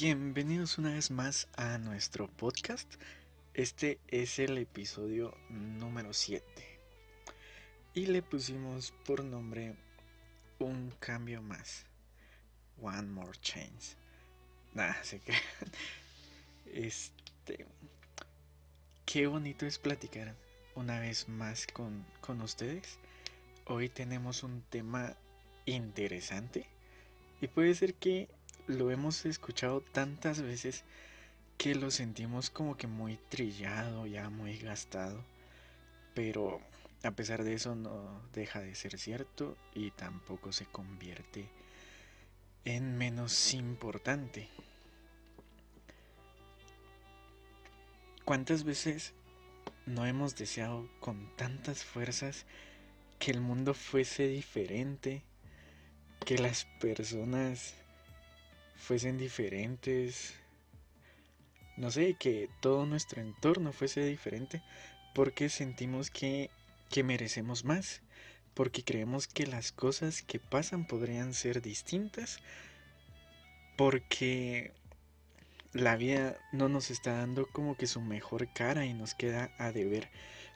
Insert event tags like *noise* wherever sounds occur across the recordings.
Bienvenidos una vez más a nuestro podcast. Este es el episodio número 7. Y le pusimos por nombre Un cambio más. One more change. Nada, se que. Este. Qué bonito es platicar una vez más con, con ustedes. Hoy tenemos un tema interesante. Y puede ser que lo hemos escuchado tantas veces que lo sentimos como que muy trillado, ya muy gastado. Pero a pesar de eso no deja de ser cierto y tampoco se convierte en menos importante. ¿Cuántas veces no hemos deseado con tantas fuerzas que el mundo fuese diferente, que las personas fuesen diferentes. No sé, que todo nuestro entorno fuese diferente porque sentimos que, que merecemos más, porque creemos que las cosas que pasan podrían ser distintas, porque la vida no nos está dando como que su mejor cara y nos queda a deber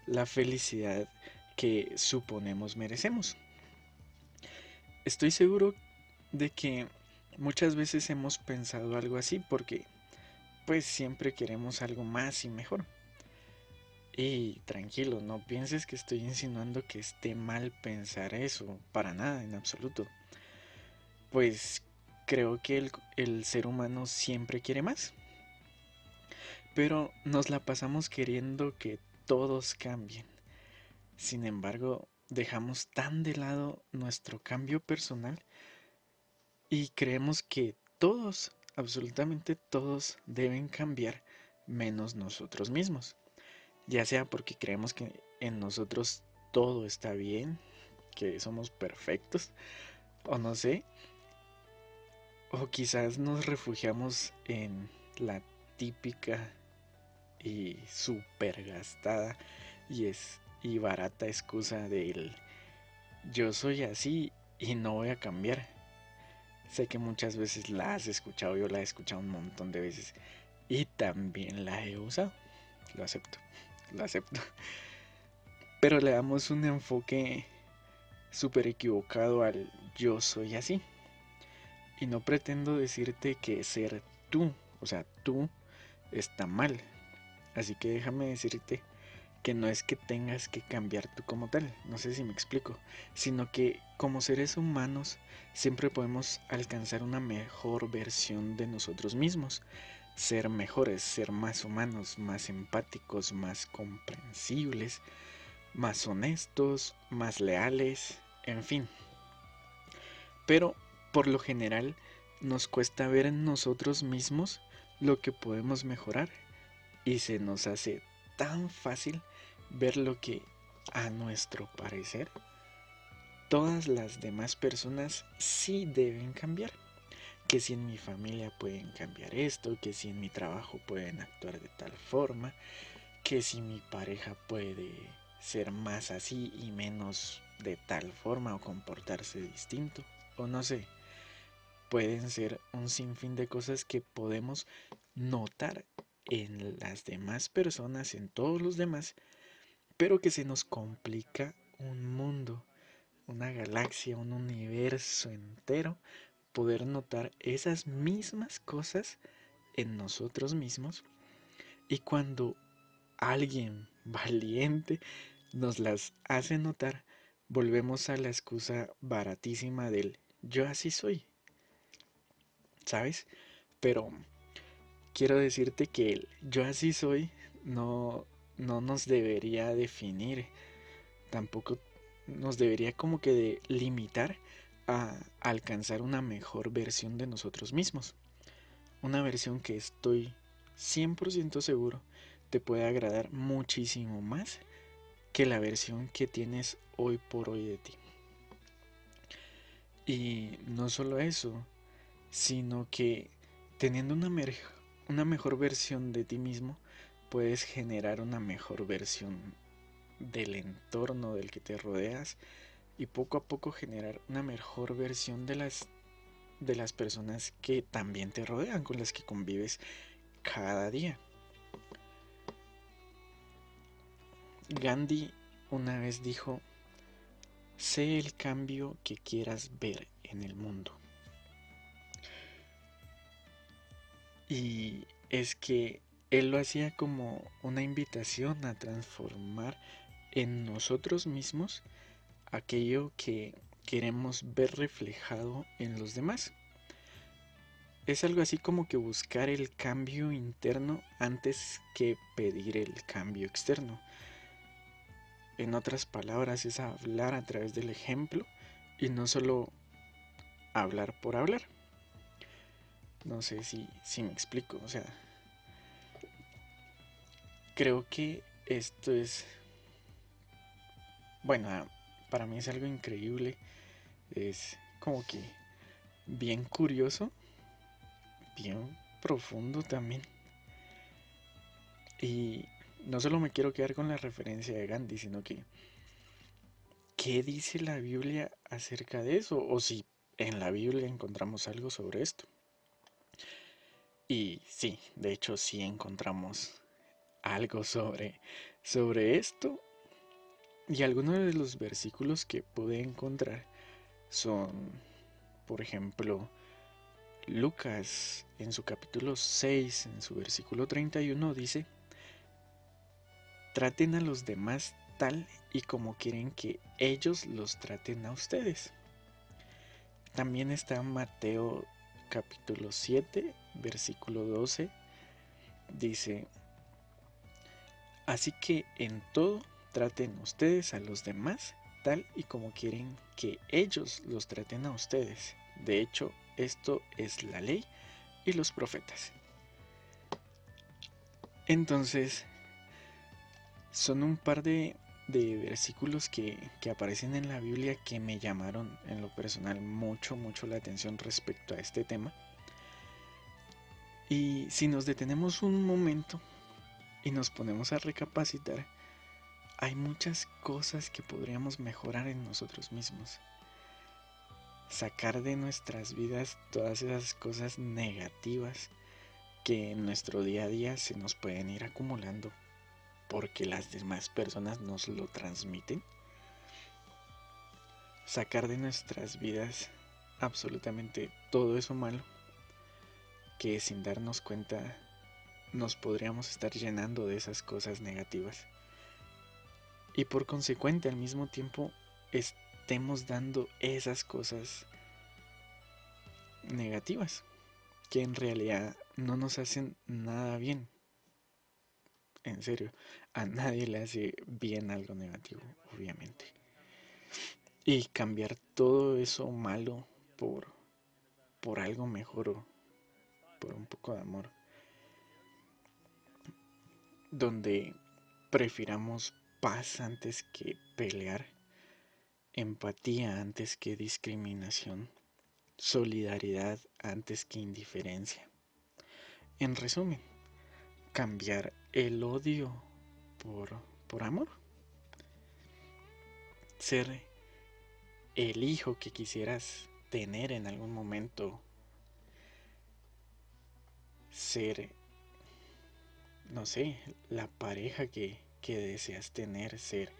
la felicidad que suponemos merecemos. Estoy seguro de que Muchas veces hemos pensado algo así porque pues siempre queremos algo más y mejor. Y tranquilo, no pienses que estoy insinuando que esté mal pensar eso, para nada, en absoluto. Pues creo que el, el ser humano siempre quiere más. Pero nos la pasamos queriendo que todos cambien. Sin embargo, dejamos tan de lado nuestro cambio personal y creemos que todos, absolutamente todos, deben cambiar menos nosotros mismos. Ya sea porque creemos que en nosotros todo está bien, que somos perfectos, o no sé. O quizás nos refugiamos en la típica y super gastada y es y barata excusa del yo soy así y no voy a cambiar. Sé que muchas veces la has escuchado, yo la he escuchado un montón de veces y también la he usado. Lo acepto, lo acepto. *laughs* Pero le damos un enfoque súper equivocado al yo soy así. Y no pretendo decirte que ser tú, o sea, tú, está mal. Así que déjame decirte que no es que tengas que cambiar tú como tal, no sé si me explico, sino que como seres humanos siempre podemos alcanzar una mejor versión de nosotros mismos, ser mejores, ser más humanos, más empáticos, más comprensibles, más honestos, más leales, en fin. Pero por lo general nos cuesta ver en nosotros mismos lo que podemos mejorar y se nos hace tan fácil ver lo que, a nuestro parecer, todas las demás personas sí deben cambiar. Que si en mi familia pueden cambiar esto, que si en mi trabajo pueden actuar de tal forma, que si mi pareja puede ser más así y menos de tal forma o comportarse distinto, o no sé. Pueden ser un sinfín de cosas que podemos notar en las demás personas, en todos los demás, pero que se nos complica un mundo, una galaxia, un universo entero, poder notar esas mismas cosas en nosotros mismos. Y cuando alguien *laughs* valiente nos las hace notar, volvemos a la excusa baratísima del yo así soy. ¿Sabes? Pero quiero decirte que el yo así soy no, no nos debería definir, tampoco nos debería como que de limitar a alcanzar una mejor versión de nosotros mismos. Una versión que estoy 100% seguro te puede agradar muchísimo más que la versión que tienes hoy por hoy de ti. Y no solo eso, sino que teniendo una, una mejor versión de ti mismo, puedes generar una mejor versión del entorno del que te rodeas y poco a poco generar una mejor versión de las de las personas que también te rodean, con las que convives cada día. Gandhi una vez dijo, sé el cambio que quieras ver en el mundo. Y es que él lo hacía como una invitación a transformar en nosotros mismos aquello que queremos ver reflejado en los demás. Es algo así como que buscar el cambio interno antes que pedir el cambio externo. En otras palabras, es hablar a través del ejemplo y no solo hablar por hablar. No sé si, si me explico, o sea, creo que esto es, bueno, para mí es algo increíble es como que bien curioso, bien profundo también. Y no solo me quiero quedar con la referencia de Gandhi, sino que ¿qué dice la Biblia acerca de eso? O si en la Biblia encontramos algo sobre esto. Y sí, de hecho sí encontramos algo sobre, sobre esto. Y algunos de los versículos que pude encontrar son, por ejemplo, Lucas en su capítulo 6, en su versículo 31, dice, traten a los demás tal y como quieren que ellos los traten a ustedes. También está Mateo capítulo 7, versículo 12, dice, así que en todo traten ustedes a los demás tal y como quieren que ellos los traten a ustedes. De hecho, esto es la ley y los profetas. Entonces, son un par de, versículos que, que, aparecen en la Biblia que me llamaron en lo personal mucho, mucho la atención respecto a este tema. Y si nos detenemos un momento y nos ponemos a recapacitar, hay muchas cosas que podríamos mejorar en nosotros mismos. Sacar de nuestras vidas todas esas cosas negativas que en nuestro día a día se nos pueden ir acumulando porque las demás personas nos lo transmiten. Sacar de nuestras vidas absolutamente todo eso malo que sin darnos cuenta nos podríamos estar llenando de esas cosas negativas y por consecuente al mismo tiempo estemos dando esas cosas negativas que en realidad no nos hacen nada bien. En serio, a nadie le hace bien algo negativo, obviamente. Y cambiar todo eso malo por, por algo mejor o por un poco de amor. Donde prefiramos paz antes que pelear, empatía antes que discriminación, solidaridad antes que indiferencia. En resumen, cambiar el odio por, por amor. Ser el hijo que quisieras tener en algún momento. Ser, no sé, la pareja que, que deseas tener, ser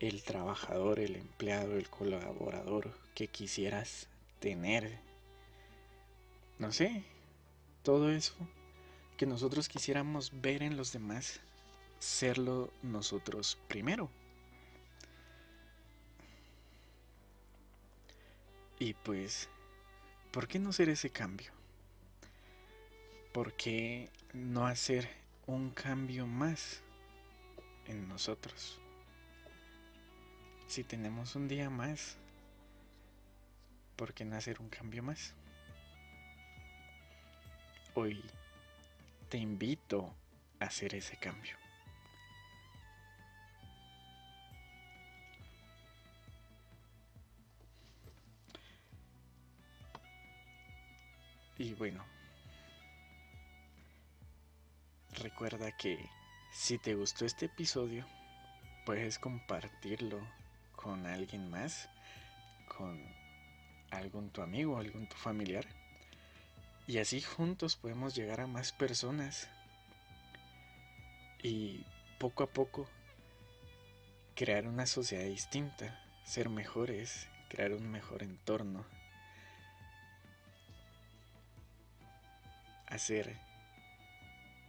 el trabajador, el empleado, el colaborador que quisieras tener. No sé, todo eso que nosotros quisiéramos ver en los demás, serlo nosotros primero. Y pues, ¿por qué no hacer ese cambio? ¿Por qué no hacer un cambio más? en nosotros. Si tenemos un día más, ¿por qué no hacer un cambio más? Hoy te invito a hacer ese cambio. Y bueno, recuerda que si te gustó este episodio, puedes compartirlo con alguien más, con algún tu amigo, algún tu familiar. Y así juntos podemos llegar a más personas. Y poco a poco crear una sociedad distinta, ser mejores, crear un mejor entorno. Hacer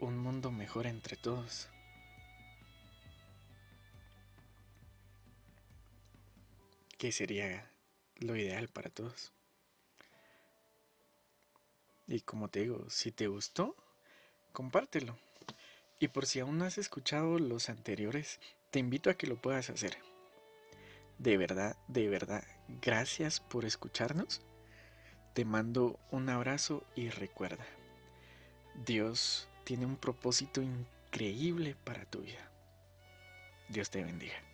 un mundo mejor entre todos. Que sería lo ideal para todos. Y como te digo, si te gustó, compártelo. Y por si aún no has escuchado los anteriores, te invito a que lo puedas hacer. De verdad, de verdad, gracias por escucharnos. Te mando un abrazo y recuerda, Dios tiene un propósito increíble para tu vida. Dios te bendiga.